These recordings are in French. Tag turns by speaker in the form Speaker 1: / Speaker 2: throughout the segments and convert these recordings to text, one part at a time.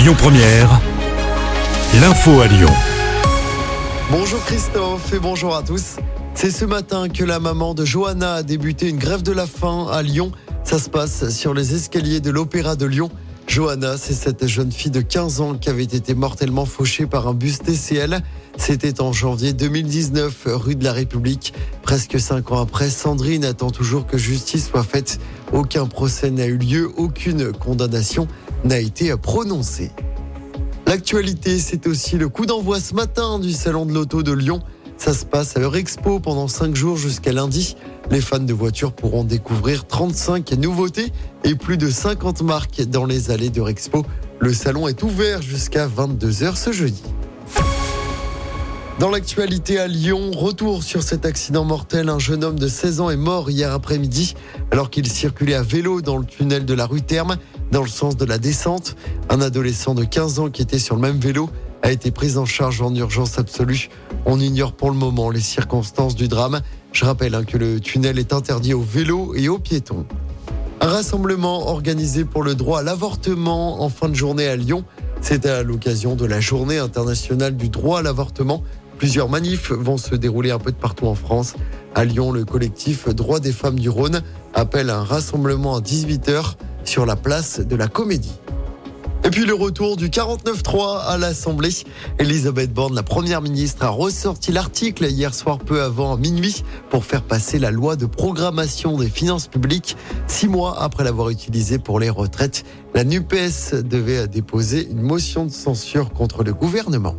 Speaker 1: Lyon Première, l'info à Lyon.
Speaker 2: Bonjour Christophe et bonjour à tous. C'est ce matin que la maman de Johanna a débuté une grève de la faim à Lyon. Ça se passe sur les escaliers de l'Opéra de Lyon. Johanna, c'est cette jeune fille de 15 ans qui avait été mortellement fauchée par un bus TCL. C'était en janvier 2019, rue de la République. Presque cinq ans après, Sandrine attend toujours que justice soit faite. Aucun procès n'a eu lieu, aucune condamnation n'a été prononcée. L'actualité, c'est aussi le coup d'envoi ce matin du Salon de l'Auto de Lyon. Ça se passe à Eurexpo pendant 5 jours jusqu'à lundi. Les fans de voitures pourront découvrir 35 nouveautés et plus de 50 marques dans les allées d'Eurexpo. Le salon est ouvert jusqu'à 22h ce jeudi. Dans l'actualité à Lyon, retour sur cet accident mortel. Un jeune homme de 16 ans est mort hier après-midi alors qu'il circulait à vélo dans le tunnel de la rue Terme dans le sens de la descente. Un adolescent de 15 ans qui était sur le même vélo a été pris en charge en urgence absolue. On ignore pour le moment les circonstances du drame. Je rappelle hein, que le tunnel est interdit aux vélos et aux piétons. Un rassemblement organisé pour le droit à l'avortement en fin de journée à Lyon. C'est à l'occasion de la journée internationale du droit à l'avortement. Plusieurs manifs vont se dérouler un peu de partout en France. À Lyon, le collectif Droits des femmes du Rhône appelle un rassemblement à 18h sur la place de la Comédie. Et puis le retour du 49-3 à l'Assemblée. Elisabeth Borne, la première ministre, a ressorti l'article hier soir peu avant minuit pour faire passer la loi de programmation des finances publiques. Six mois après l'avoir utilisée pour les retraites, la NUPES devait déposer une motion de censure contre le gouvernement.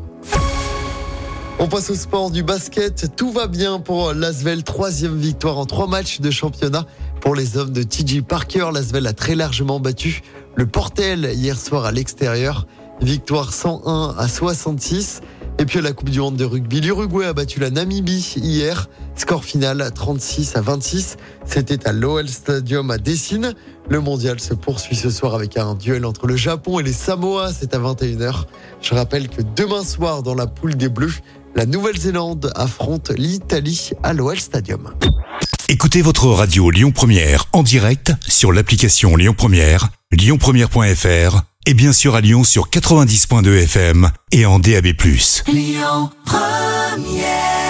Speaker 2: On passe au sport du basket. Tout va bien pour l'Asvel. Troisième victoire en trois matchs de championnat pour les hommes de TJ Parker. L'Asvel a très largement battu le Portel hier soir à l'extérieur. Victoire 101 à 66. Et puis à la Coupe du Monde de rugby, l'Uruguay a battu la Namibie hier. Score final 36 à 26. C'était à l'OL Stadium à Dessine. Le mondial se poursuit ce soir avec un duel entre le Japon et les Samoa. C'est à 21h. Je rappelle que demain soir, dans la poule des Bleus, la Nouvelle-Zélande affronte l'Italie à l'OL Stadium.
Speaker 1: Écoutez votre radio Lyon Première en direct sur l'application Lyon Première, lyonpremière.fr et bien sûr à Lyon sur 90.2 FM et en DAB+. Lyon Première